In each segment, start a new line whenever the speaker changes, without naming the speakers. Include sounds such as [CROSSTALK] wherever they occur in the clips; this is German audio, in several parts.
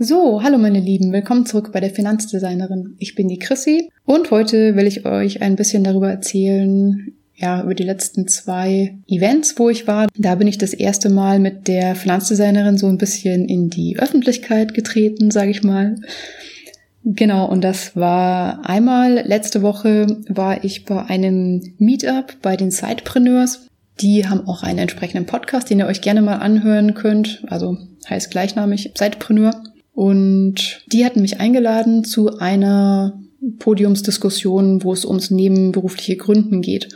So, hallo meine Lieben, willkommen zurück bei der Finanzdesignerin. Ich bin die Chrissy und heute will ich euch ein bisschen darüber erzählen, ja, über die letzten zwei Events, wo ich war. Da bin ich das erste Mal mit der Finanzdesignerin so ein bisschen in die Öffentlichkeit getreten, sage ich mal. Genau, und das war einmal letzte Woche war ich bei einem Meetup bei den Sidepreneurs. Die haben auch einen entsprechenden Podcast, den ihr euch gerne mal anhören könnt. Also heißt gleichnamig Sidepreneur. Und die hatten mich eingeladen zu einer Podiumsdiskussion, wo es ums nebenberufliche Gründen geht.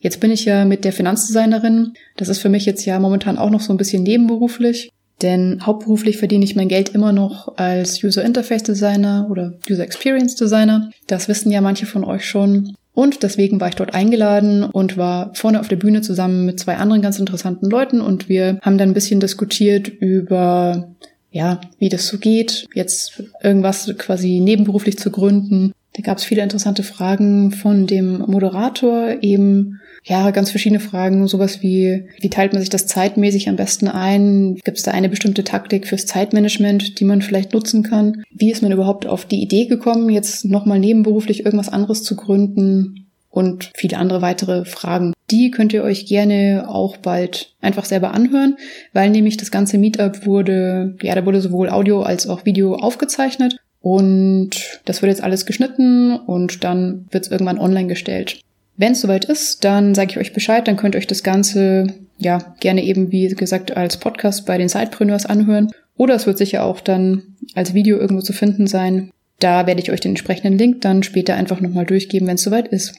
Jetzt bin ich ja mit der Finanzdesignerin. Das ist für mich jetzt ja momentan auch noch so ein bisschen nebenberuflich. Denn hauptberuflich verdiene ich mein Geld immer noch als User Interface Designer oder User Experience Designer. Das wissen ja manche von euch schon. Und deswegen war ich dort eingeladen und war vorne auf der Bühne zusammen mit zwei anderen ganz interessanten Leuten und wir haben dann ein bisschen diskutiert über ja, wie das so geht, jetzt irgendwas quasi nebenberuflich zu gründen. Da gab es viele interessante Fragen von dem Moderator, eben ja, ganz verschiedene Fragen, sowas wie, wie teilt man sich das zeitmäßig am besten ein? Gibt es da eine bestimmte Taktik fürs Zeitmanagement, die man vielleicht nutzen kann? Wie ist man überhaupt auf die Idee gekommen, jetzt nochmal nebenberuflich irgendwas anderes zu gründen? Und viele andere weitere Fragen. Die könnt ihr euch gerne auch bald einfach selber anhören, weil nämlich das ganze Meetup wurde, ja, da wurde sowohl Audio als auch Video aufgezeichnet und das wird jetzt alles geschnitten und dann wird es irgendwann online gestellt. Wenn es soweit ist, dann sage ich euch Bescheid, dann könnt ihr euch das Ganze ja gerne eben, wie gesagt, als Podcast bei den Sidepreneurs anhören. Oder es wird sicher auch dann als Video irgendwo zu finden sein. Da werde ich euch den entsprechenden Link dann später einfach nochmal durchgeben, wenn es soweit ist.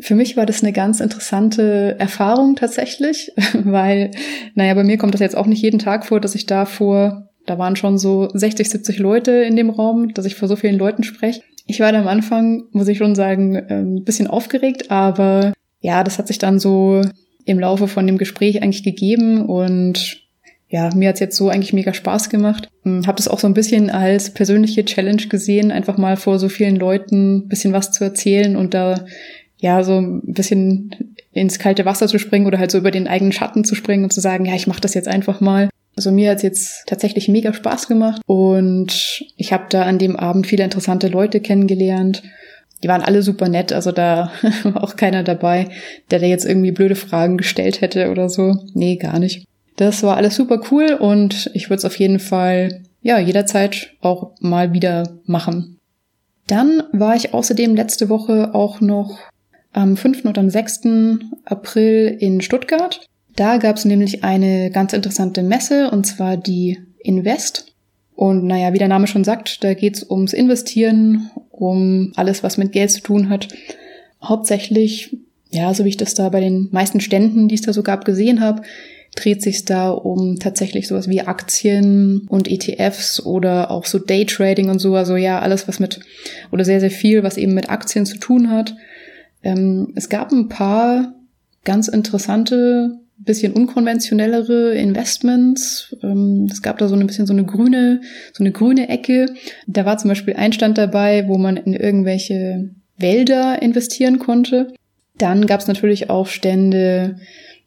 Für mich war das eine ganz interessante Erfahrung tatsächlich, [LAUGHS] weil, naja, bei mir kommt das jetzt auch nicht jeden Tag vor, dass ich da vor, da waren schon so 60, 70 Leute in dem Raum, dass ich vor so vielen Leuten spreche. Ich war da am Anfang, muss ich schon sagen, ähm, ein bisschen aufgeregt, aber ja, das hat sich dann so im Laufe von dem Gespräch eigentlich gegeben und ja, mir hat's jetzt so eigentlich mega Spaß gemacht. Hm, Habe das auch so ein bisschen als persönliche Challenge gesehen, einfach mal vor so vielen Leuten bisschen was zu erzählen und da ja, so ein bisschen ins kalte Wasser zu springen oder halt so über den eigenen Schatten zu springen und zu sagen, ja, ich mache das jetzt einfach mal. Also mir hat's jetzt tatsächlich mega Spaß gemacht und ich habe da an dem Abend viele interessante Leute kennengelernt. Die waren alle super nett, also da [LAUGHS] war auch keiner dabei, der da jetzt irgendwie blöde Fragen gestellt hätte oder so. Nee, gar nicht. Das war alles super cool und ich würde es auf jeden Fall, ja, jederzeit auch mal wieder machen. Dann war ich außerdem letzte Woche auch noch am 5. und am 6. April in Stuttgart. Da gab es nämlich eine ganz interessante Messe, und zwar die Invest. Und naja, wie der Name schon sagt, da geht's ums Investieren, um alles, was mit Geld zu tun hat. Hauptsächlich, ja, so wie ich das da bei den meisten Ständen, die es da so gab, gesehen habe, dreht sich da um tatsächlich sowas wie Aktien und ETFs oder auch so Daytrading und so. Also ja, alles, was mit, oder sehr, sehr viel, was eben mit Aktien zu tun hat. Ähm, es gab ein paar ganz interessante, bisschen unkonventionellere Investments. Ähm, es gab da so ein bisschen so eine grüne, so eine grüne Ecke. Da war zum Beispiel ein Stand dabei, wo man in irgendwelche Wälder investieren konnte. Dann gab es natürlich auch Stände,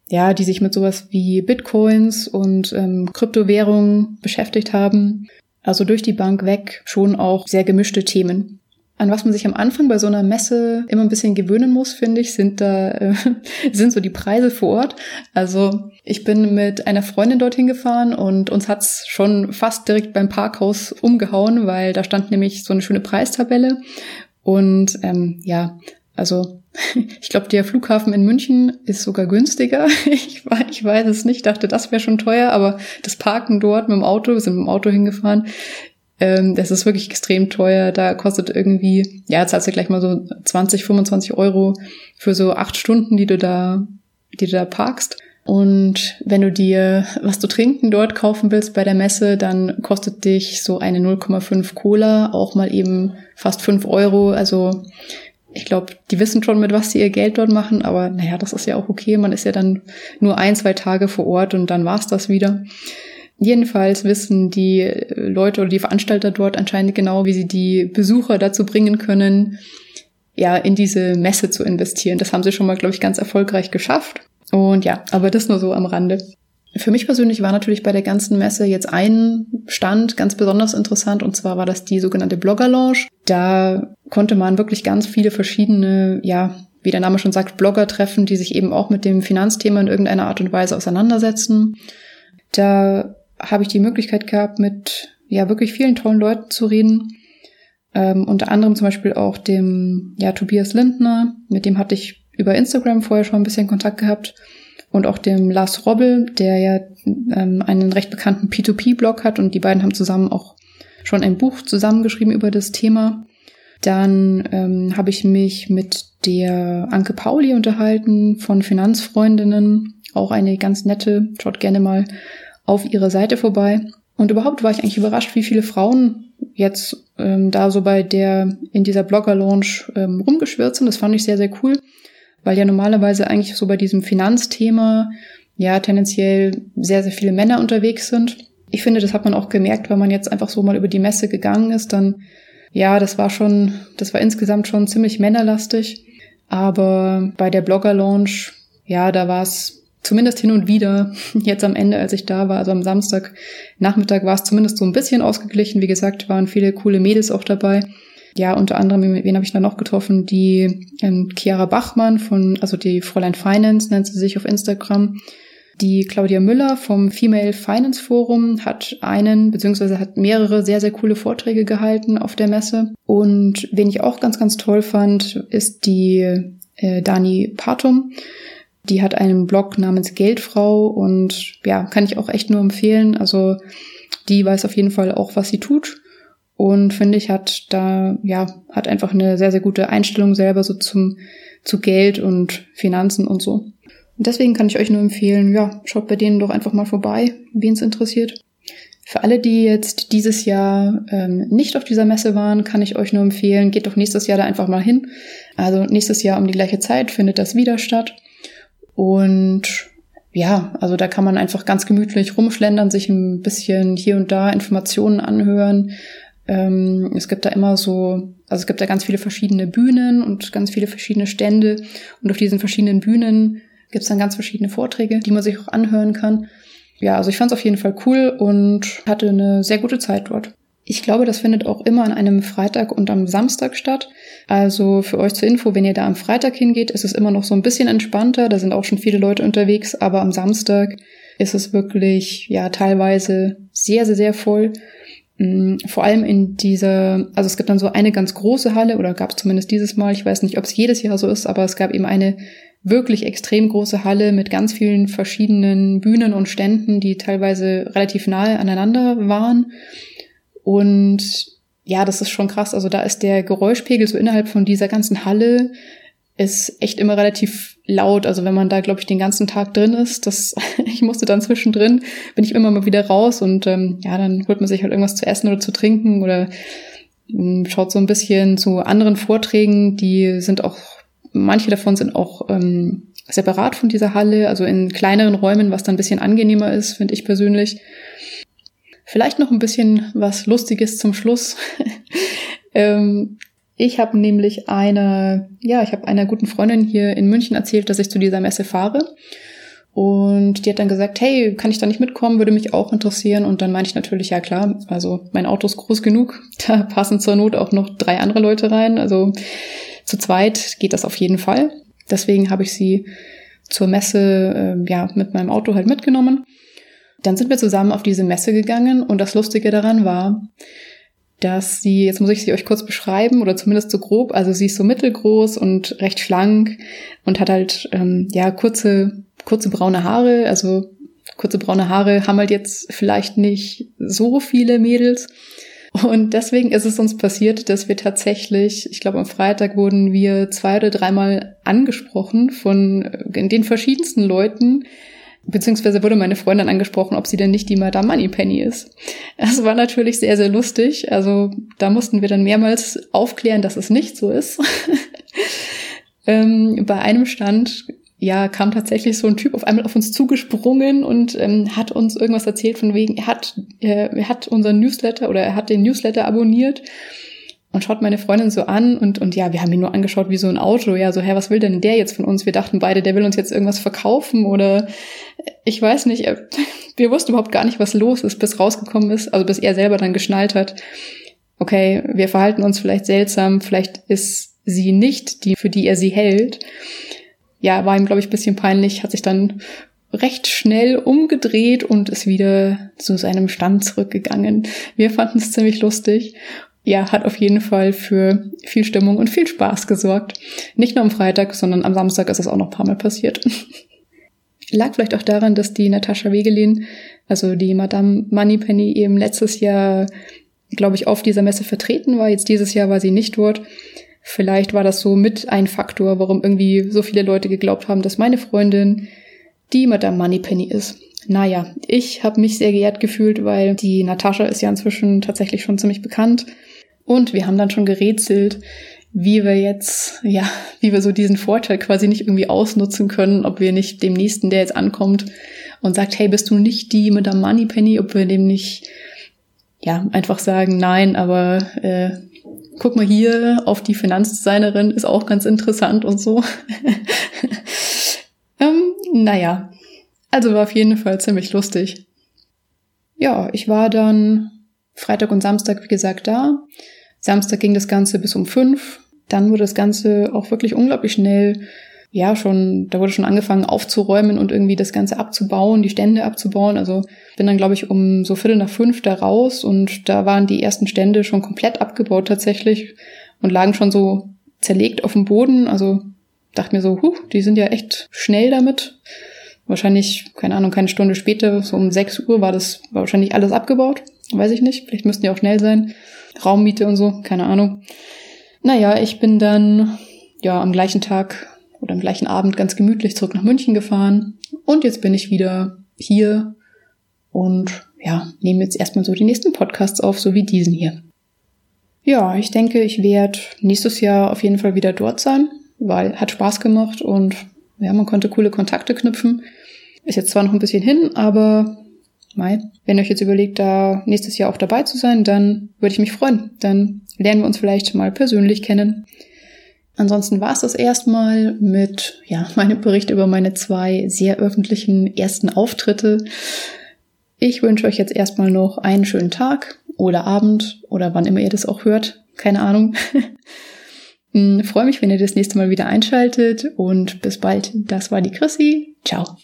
ja, die sich mit sowas wie Bitcoins und ähm, Kryptowährungen beschäftigt haben. Also durch die Bank weg schon auch sehr gemischte Themen. An was man sich am Anfang bei so einer Messe immer ein bisschen gewöhnen muss, finde ich, sind da äh, [LAUGHS] sind so die Preise vor Ort. Also ich bin mit einer Freundin dorthin gefahren und uns hat's schon fast direkt beim Parkhaus umgehauen, weil da stand nämlich so eine schöne Preistabelle. Und ähm, ja, also [LAUGHS] ich glaube, der Flughafen in München ist sogar günstiger. [LAUGHS] Ich, ich weiß es nicht, dachte, das wäre schon teuer, aber das Parken dort mit dem Auto, wir sind mit dem Auto hingefahren, ähm, das ist wirklich extrem teuer. Da kostet irgendwie, ja, zahlst du gleich mal so 20, 25 Euro für so acht Stunden, die du da, die du da parkst. Und wenn du dir was zu trinken dort kaufen willst bei der Messe, dann kostet dich so eine 0,5 Cola auch mal eben fast fünf Euro. Also ich glaube, die wissen schon, mit was sie ihr Geld dort machen, aber naja, das ist ja auch okay. Man ist ja dann nur ein, zwei Tage vor Ort und dann war's das wieder. Jedenfalls wissen die Leute oder die Veranstalter dort anscheinend genau, wie sie die Besucher dazu bringen können, ja, in diese Messe zu investieren. Das haben sie schon mal, glaube ich, ganz erfolgreich geschafft. Und ja, aber das nur so am Rande. Für mich persönlich war natürlich bei der ganzen Messe jetzt ein Stand ganz besonders interessant und zwar war das die sogenannte Blogger Lounge. Da konnte man wirklich ganz viele verschiedene, ja, wie der Name schon sagt, Blogger treffen, die sich eben auch mit dem Finanzthema in irgendeiner Art und Weise auseinandersetzen. Da habe ich die Möglichkeit gehabt, mit ja wirklich vielen tollen Leuten zu reden. Ähm, unter anderem zum Beispiel auch dem ja Tobias Lindner, mit dem hatte ich über Instagram vorher schon ein bisschen Kontakt gehabt und auch dem Lars Robbel, der ja ähm, einen recht bekannten P2P-Blog hat und die beiden haben zusammen auch schon ein Buch zusammengeschrieben über das Thema. Dann ähm, habe ich mich mit der Anke Pauli unterhalten von Finanzfreundinnen, auch eine ganz nette, schaut gerne mal auf ihre Seite vorbei. Und überhaupt war ich eigentlich überrascht, wie viele Frauen jetzt ähm, da so bei der in dieser Blogger-Launch ähm, rumgeschwirrt sind. Das fand ich sehr, sehr cool weil ja normalerweise eigentlich so bei diesem Finanzthema ja tendenziell sehr, sehr viele Männer unterwegs sind. Ich finde, das hat man auch gemerkt, weil man jetzt einfach so mal über die Messe gegangen ist, dann ja, das war schon, das war insgesamt schon ziemlich männerlastig. Aber bei der Blogger-Launch, ja, da war es zumindest hin und wieder, [LAUGHS] jetzt am Ende, als ich da war, also am Samstag Nachmittag war es zumindest so ein bisschen ausgeglichen. Wie gesagt, waren viele coole Mädels auch dabei ja, unter anderem, wen habe ich da noch getroffen? Die ähm, Chiara Bachmann von, also die Fräulein Finance nennt sie sich auf Instagram. Die Claudia Müller vom Female Finance Forum hat einen, beziehungsweise hat mehrere sehr, sehr coole Vorträge gehalten auf der Messe. Und wen ich auch ganz, ganz toll fand, ist die äh, Dani Patum. Die hat einen Blog namens Geldfrau und ja, kann ich auch echt nur empfehlen. Also die weiß auf jeden Fall auch, was sie tut und finde ich hat da ja hat einfach eine sehr sehr gute Einstellung selber so zum zu Geld und Finanzen und so. Und deswegen kann ich euch nur empfehlen, ja, schaut bei denen doch einfach mal vorbei, wen es interessiert. Für alle, die jetzt dieses Jahr ähm, nicht auf dieser Messe waren, kann ich euch nur empfehlen, geht doch nächstes Jahr da einfach mal hin. Also nächstes Jahr um die gleiche Zeit findet das wieder statt. Und ja, also da kann man einfach ganz gemütlich rumschlendern, sich ein bisschen hier und da Informationen anhören, ähm, es gibt da immer so, also es gibt da ganz viele verschiedene Bühnen und ganz viele verschiedene Stände. Und auf diesen verschiedenen Bühnen gibt es dann ganz verschiedene Vorträge, die man sich auch anhören kann. Ja, also ich fand es auf jeden Fall cool und hatte eine sehr gute Zeit dort. Ich glaube, das findet auch immer an einem Freitag und am Samstag statt. Also für euch zur Info, wenn ihr da am Freitag hingeht, ist es immer noch so ein bisschen entspannter. Da sind auch schon viele Leute unterwegs, aber am Samstag ist es wirklich, ja, teilweise sehr, sehr, sehr voll. Mm, vor allem in dieser, also es gibt dann so eine ganz große Halle oder gab es zumindest dieses Mal, ich weiß nicht, ob es jedes Jahr so ist, aber es gab eben eine wirklich extrem große Halle mit ganz vielen verschiedenen Bühnen und Ständen, die teilweise relativ nahe aneinander waren. Und ja, das ist schon krass. Also da ist der Geräuschpegel so innerhalb von dieser ganzen Halle ist echt immer relativ laut. Also wenn man da, glaube ich, den ganzen Tag drin ist, das, [LAUGHS] ich musste dann zwischendrin, bin ich immer mal wieder raus und ähm, ja, dann holt man sich halt irgendwas zu essen oder zu trinken oder ähm, schaut so ein bisschen zu anderen Vorträgen, die sind auch, manche davon sind auch ähm, separat von dieser Halle, also in kleineren Räumen, was dann ein bisschen angenehmer ist, finde ich persönlich. Vielleicht noch ein bisschen was Lustiges zum Schluss. [LAUGHS] ähm, ich habe nämlich eine, ja, ich habe einer guten Freundin hier in München erzählt, dass ich zu dieser Messe fahre. Und die hat dann gesagt, hey, kann ich da nicht mitkommen? Würde mich auch interessieren. Und dann meinte ich natürlich, ja klar, also mein Auto ist groß genug. [LAUGHS] Da passen zur Not auch noch drei andere Leute rein. Also zu zweit geht das auf jeden Fall. Deswegen habe ich sie zur Messe äh, ja mit meinem Auto halt mitgenommen. Dann sind wir zusammen auf diese Messe gegangen und das Lustige daran war, dass sie, jetzt muss ich sie euch kurz beschreiben oder zumindest so grob, also sie ist so mittelgroß und recht schlank und hat halt ähm, ja kurze kurze braune Haare, also kurze braune Haare haben halt jetzt vielleicht nicht so viele Mädels. Und deswegen ist es uns passiert, dass wir tatsächlich, ich glaube am Freitag wurden wir zwei oder dreimal angesprochen von den verschiedensten Leuten, beziehungsweise wurde meine Freundin angesprochen, ob sie denn nicht die Madame Moneypenny ist. Das war natürlich sehr, sehr lustig. Also da mussten wir dann mehrmals aufklären, dass es nicht so ist. [LAUGHS] ähm, bei einem Stand ja, kam tatsächlich so ein Typ auf einmal auf uns zugesprungen und ähm, hat uns irgendwas erzählt von wegen, er hat, äh, er hat unseren Newsletter oder er hat den Newsletter abonniert und schaut meine Freundin so an und, und ja, wir haben ihn nur angeschaut wie so ein Auto. Ja, so, hä, was will denn der jetzt von uns? Wir dachten beide, der will uns jetzt irgendwas verkaufen oder ich weiß nicht. [LAUGHS] Wir wussten überhaupt gar nicht, was los ist, bis rausgekommen ist, also bis er selber dann geschnallt hat. Okay, wir verhalten uns vielleicht seltsam, vielleicht ist sie nicht die, für die er sie hält. Ja, war ihm, glaube ich, bisschen peinlich, hat sich dann recht schnell umgedreht und ist wieder zu seinem Stand zurückgegangen. Wir fanden es ziemlich lustig ja, hat auf jeden Fall für viel Stimmung und viel Spaß gesorgt. Nicht nur am Freitag, sondern am Samstag ist es auch noch ein paar Mal passiert. [LAUGHS] Lag vielleicht auch daran, dass die Natascha Wegelin, also die Madame Moneypenny, eben letztes Jahr, glaube ich, auf dieser Messe vertreten war. Jetzt dieses Jahr war sie nicht dort. Vielleicht war das so mit ein Faktor, warum irgendwie so viele Leute geglaubt haben, dass meine Freundin die Madame Moneypenny ist. Naja, ich habe mich sehr geehrt gefühlt, weil die Natascha ist ja inzwischen tatsächlich schon ziemlich bekannt. Und wir haben dann schon gerätselt, wie wir jetzt, ja, wie wir so diesen Vorteil quasi nicht irgendwie ausnutzen können, ob wir nicht dem nächsten, der jetzt ankommt und sagt, hey, bist du nicht die mit der Moneypenny, ob wir dem nicht, ja, einfach sagen, nein, aber äh, guck mal hier auf die Finanzdesignerin, ist auch ganz interessant und so. [LAUGHS] ähm, naja, also war auf jeden Fall ziemlich lustig. Ja, ich war dann Freitag und Samstag, wie gesagt, da. Samstag ging das Ganze bis um fünf. Dann wurde das Ganze auch wirklich unglaublich schnell, ja, schon, da wurde schon angefangen aufzuräumen und irgendwie das Ganze abzubauen, die Stände abzubauen. Also bin dann, glaube ich, um so Viertel nach fünf da raus und da waren die ersten Stände schon komplett abgebaut tatsächlich und lagen schon so zerlegt auf dem Boden. Also dachte mir so, huh, die sind ja echt schnell damit. Wahrscheinlich, keine Ahnung, keine Stunde später, so um sechs Uhr war das war wahrscheinlich alles abgebaut. Weiß ich nicht. Vielleicht müssten die auch schnell sein. Raummiete und so, keine Ahnung. Naja, ich bin dann ja am gleichen Tag oder am gleichen Abend ganz gemütlich zurück nach München gefahren und jetzt bin ich wieder hier und ja, nehme jetzt erstmal so die nächsten Podcasts auf, so wie diesen hier. Ja, ich denke, ich werde nächstes Jahr auf jeden Fall wieder dort sein, weil hat Spaß gemacht und ja, man konnte coole Kontakte knüpfen. Ist jetzt zwar noch ein bisschen hin, aber Mai. Wenn ihr euch jetzt überlegt, da nächstes Jahr auch dabei zu sein, dann würde ich mich freuen. Dann lernen wir uns vielleicht mal persönlich kennen. Ansonsten war es das erstmal mit ja, [LAUGHS] meinem Bericht über meine zwei sehr öffentlichen ersten Auftritte. Ich wünsche euch jetzt erstmal noch einen schönen Tag oder Abend oder wann immer ihr das auch hört. Keine Ahnung. [LAUGHS] Hm, freue mich, wenn ihr das nächste Mal wieder einschaltet und bis bald. Das war die Chrissy. Ciao.